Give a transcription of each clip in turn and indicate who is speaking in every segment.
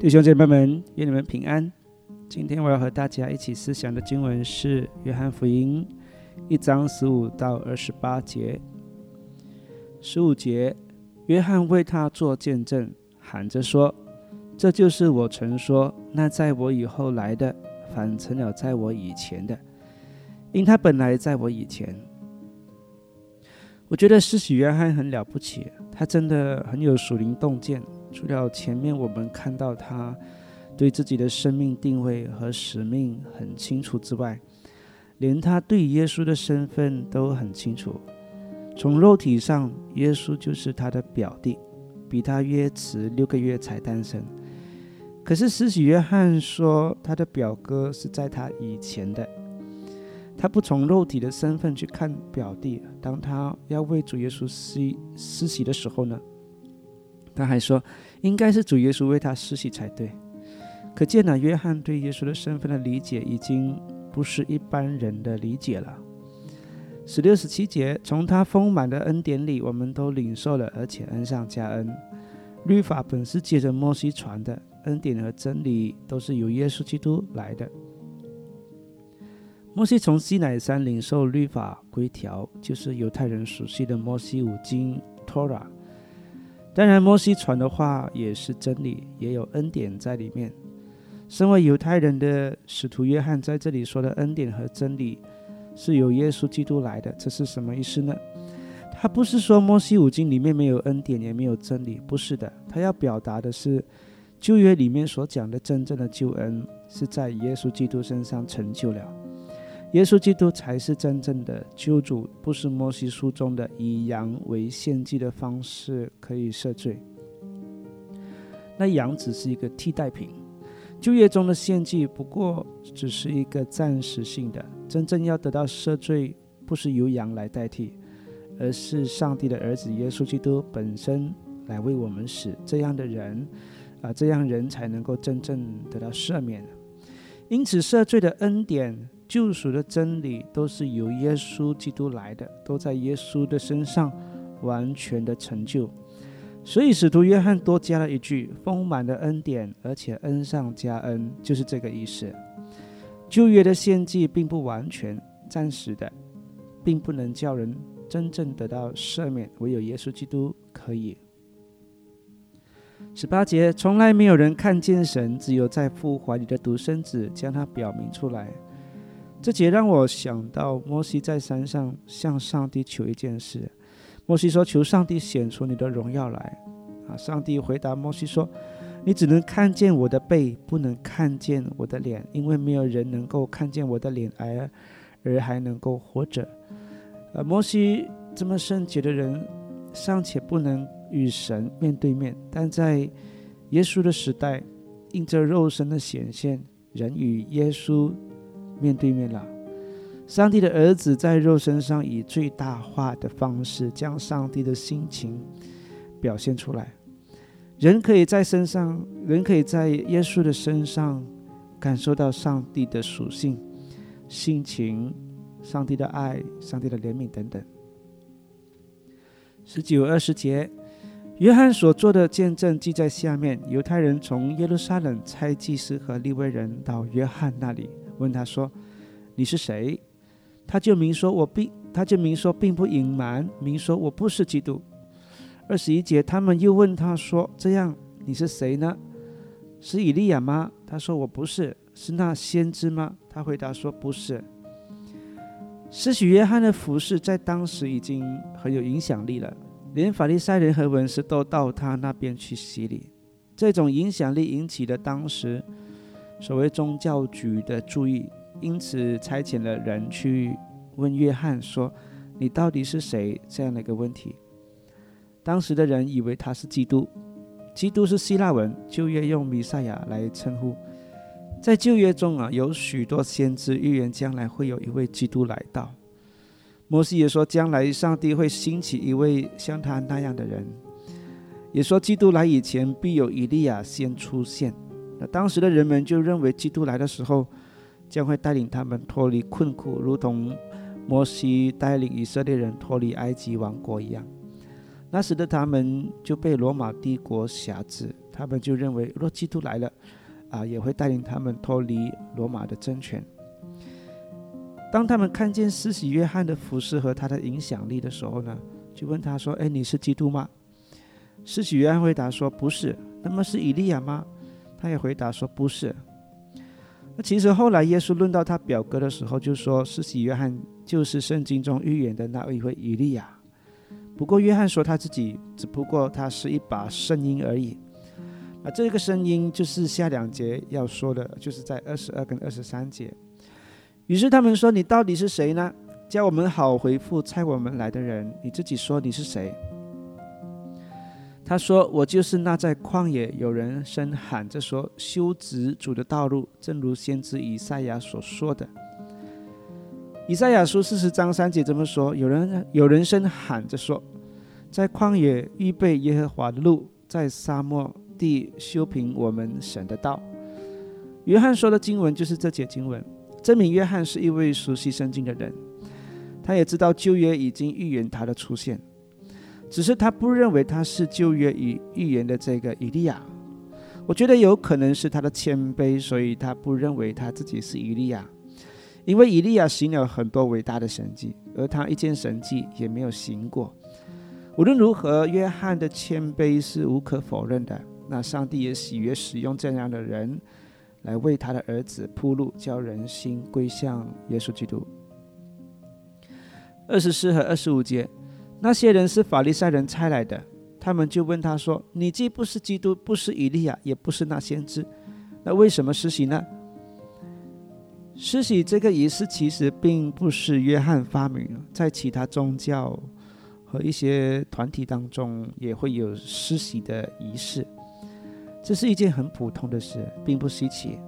Speaker 1: 弟兄姐妹们，愿你们平安。今天我要和大家一起思想的经文是《约翰福音》一章十五到二十八节。十五节，约翰为他做见证，喊着说：“这就是我曾说，那在我以后来的，反成了在我以前的，因他本来在我以前。”我觉得施洗约翰很了不起，他真的很有属灵洞见。除了前面我们看到他对自己的生命定位和使命很清楚之外，连他对耶稣的身份都很清楚。从肉体上，耶稣就是他的表弟，比他约迟六个月才诞生。可是施洗约翰说，他的表哥是在他以前的。他不从肉体的身份去看表弟。当他要为主耶稣施施洗的时候呢？他还说，应该是主耶稣为他施洗才对。可见呢，约翰对耶稣的身份的理解已经不是一般人的理解了。十六、十七节，从他丰满的恩典里，我们都领受了，而且恩上加恩。律法本是借着摩西传的，恩典和真理都是由耶稣基督来的。摩西从西乃山领受律法规条，就是犹太人熟悉的摩西五经 （Torah）。当然，摩西传的话也是真理，也有恩典在里面。身为犹太人的使徒约翰在这里说的恩典和真理，是由耶稣基督来的，这是什么意思呢？他不是说摩西五经里面没有恩典，也没有真理，不是的。他要表达的是，旧约里面所讲的真正的救恩，是在耶稣基督身上成就了。耶稣基督才是真正的救主，不是摩西书中的以羊为献祭的方式可以赦罪。那羊只是一个替代品，旧约中的献祭不过只是一个暂时性的。真正要得到赦罪，不是由羊来代替，而是上帝的儿子耶稣基督本身来为我们死。这样的人，啊，这样人才能够真正得到赦免。因此，赦罪的恩典。救赎的真理都是由耶稣基督来的，都在耶稣的身上完全的成就。所以使徒约翰多加了一句“丰满的恩典”，而且恩上加恩，就是这个意思。旧约的献祭并不完全，暂时的，并不能叫人真正得到赦免，唯有耶稣基督可以。十八节，从来没有人看见神，只有在父怀里的独生子将他表明出来。这节让我想到摩西在山上向上帝求一件事。摩西说：“求上帝显出你的荣耀来。”啊，上帝回答摩西说：“你只能看见我的背，不能看见我的脸，因为没有人能够看见我的脸而而还能够活着。”呃，摩西这么圣洁的人，尚且不能与神面对面，但在耶稣的时代，因着肉身的显现，人与耶稣。面对面了，上帝的儿子在肉身上以最大化的方式将上帝的心情表现出来。人可以在身上，人可以在耶稣的身上感受到上帝的属性、性情、上帝的爱、上帝的怜悯等等。十九、二十节，约翰所做的见证记在下面。犹太人从耶路撒冷差祭司和利未人到约翰那里。问他说：“你是谁？”他就明说：“我并他就明说，并不隐瞒，明说我不是基督。”二十一节，他们又问他说：“这样你是谁呢？是以利亚吗？”他说：“我不是。”是那先知吗？他回答说：“不是。”施洗约翰的服饰在当时已经很有影响力了，连法利赛人和文士都到他那边去洗礼。这种影响力引起了当时。所谓宗教局的注意，因此差遣了人去问约翰说：“你到底是谁？”这样的一个问题。当时的人以为他是基督，基督是希腊文，旧约用弥赛亚来称呼。在旧约中啊，有许多先知预言将来会有一位基督来到。摩西也说，将来上帝会兴起一位像他那样的人，也说基督来以前必有以利亚先出现。那当时的人们就认为，基督来的时候将会带领他们脱离困苦，如同摩西带领以色列人脱离埃及王国一样。那时的他们就被罗马帝国辖制，他们就认为，若基督来了，啊，也会带领他们脱离罗马的政权。当他们看见施洗约翰的服饰和他的影响力的时候呢，就问他说：“哎，你是基督吗？”施洗约翰回答说：“不是。”那么是以利亚吗？他也回答说：“不是。”那其实后来耶稣论到他表哥的时候，就说是洗约翰就是圣经中预言的那一位以利亚。不过约翰说他自己只不过他是一把声音而已。那这个声音就是下两节要说的，就是在二十二跟二十三节。于是他们说：“你到底是谁呢？叫我们好回复猜我们来的人。你自己说你是谁？”他说：“我就是那在旷野有人声喊着说修直主的道路，正如先知以赛亚所说的。以赛亚书四十章三节这么说：有人有人声喊着说，在旷野预备耶和华的路，在沙漠地修平我们神的道。”约翰说的经文就是这节经文。证明约翰是一位熟悉圣经的人，他也知道旧约已经预言他的出现，只是他不认为他是旧约已预言的这个以利亚。我觉得有可能是他的谦卑，所以他不认为他自己是以利亚，因为以利亚行了很多伟大的神迹，而他一件神迹也没有行过。无论如何，约翰的谦卑是无可否认的。那上帝也喜悦使用这样的人。来为他的儿子铺路，叫人心归向耶稣基督。二十四和二十五节，那些人是法利赛人差来的，他们就问他说：“你既不是基督，不是以利亚，也不是那先知，那为什么施洗呢？”施洗这个仪式其实并不是约翰发明的，在其他宗教和一些团体当中也会有施洗的仪式。这是一件很普通的事，并不稀奇。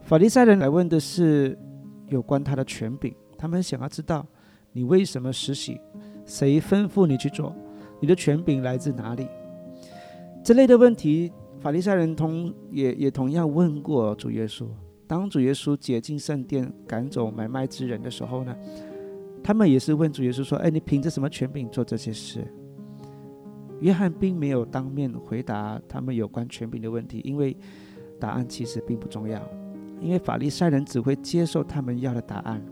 Speaker 1: 法利赛人来问的是有关他的权柄，他们想要知道你为什么实习，谁吩咐你去做，你的权柄来自哪里？这类的问题，法利赛人同也也同样问过主耶稣。当主耶稣解进圣殿，赶走买卖之人的时候呢，他们也是问主耶稣说：“哎，你凭着什么权柄做这些事？”约翰并没有当面回答他们有关权柄的问题，因为答案其实并不重要，因为法利赛人只会接受他们要的答案。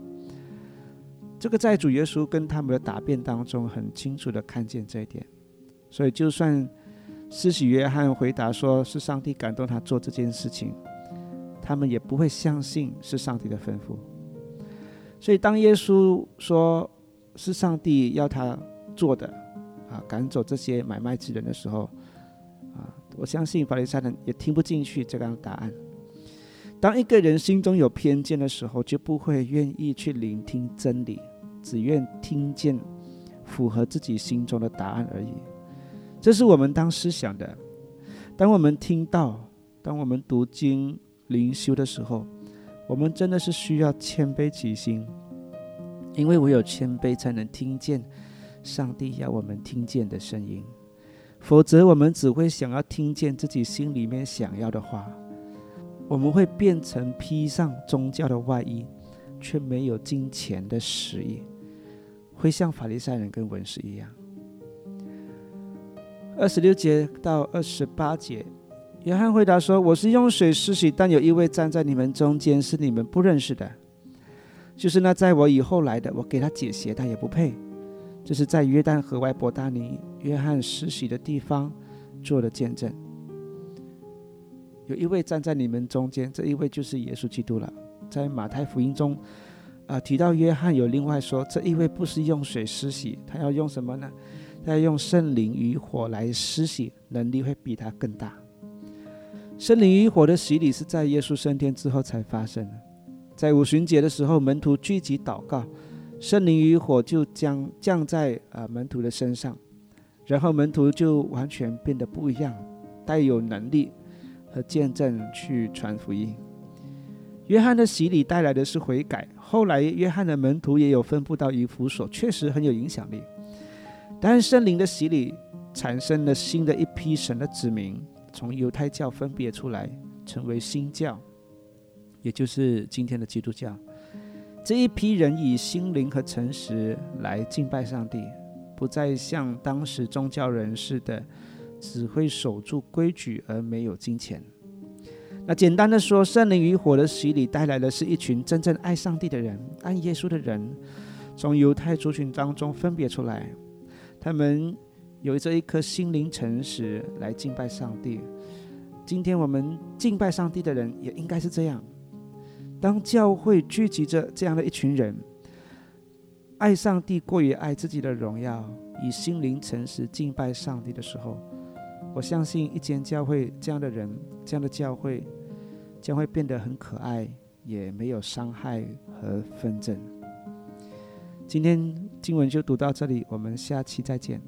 Speaker 1: 这个在主耶稣跟他们的答辩当中很清楚的看见这一点，所以就算施洗约翰回答说是上帝感动他做这件事情，他们也不会相信是上帝的吩咐。所以当耶稣说是上帝要他做的。啊，赶走这些买卖之人的时候，啊，我相信法利赛人也听不进去这样的答案。当一个人心中有偏见的时候，就不会愿意去聆听真理，只愿听见符合自己心中的答案而已。这是我们当思想的。当我们听到，当我们读经灵修的时候，我们真的是需要谦卑起心，因为唯有谦卑才能听见。上帝要我们听见的声音，否则我们只会想要听见自己心里面想要的话。我们会变成披上宗教的外衣，却没有金钱的实意，会像法利赛人跟文士一样。二十六节到二十八节，约翰回答说：“我是用水施洗，但有一位站在你们中间，是你们不认识的，就是那在我以后来的。我给他解鞋，他也不配。”这是在约旦河外伯大尼约翰施洗的地方做的见证。有一位站在你们中间，这一位就是耶稣基督了。在马太福音中，啊提到约翰有另外说，这一位不是用水施洗，他要用什么呢？他要用圣灵与火来施洗，能力会比他更大。圣灵与火的洗礼是在耶稣升天之后才发生的。在五旬节的时候，门徒聚集祷告。圣灵与火就将降在啊门徒的身上，然后门徒就完全变得不一样，带有能力见证去传福音。约翰的洗礼带来的是悔改，后来约翰的门徒也有分布到以弗所，确实很有影响力。但圣灵的洗礼产生了新的一批神的子民，从犹太教分别出来，成为新教，也就是今天的基督教。这一批人以心灵和诚实来敬拜上帝，不再像当时宗教人士的只会守住规矩而没有金钱。那简单的说，圣灵与火的洗礼带来的是一群真正爱上帝的人、爱耶稣的人，从犹太族群当中分别出来，他们有着一颗心灵诚实来敬拜上帝。今天我们敬拜上帝的人也应该是这样。当教会聚集着这样的一群人，爱上帝过于爱自己的荣耀，以心灵诚实敬拜上帝的时候，我相信一间教会这样的人，这样的教会。将会变得很可爱，也没有伤害和纷争。今天经文就读到这里，我们下期再见。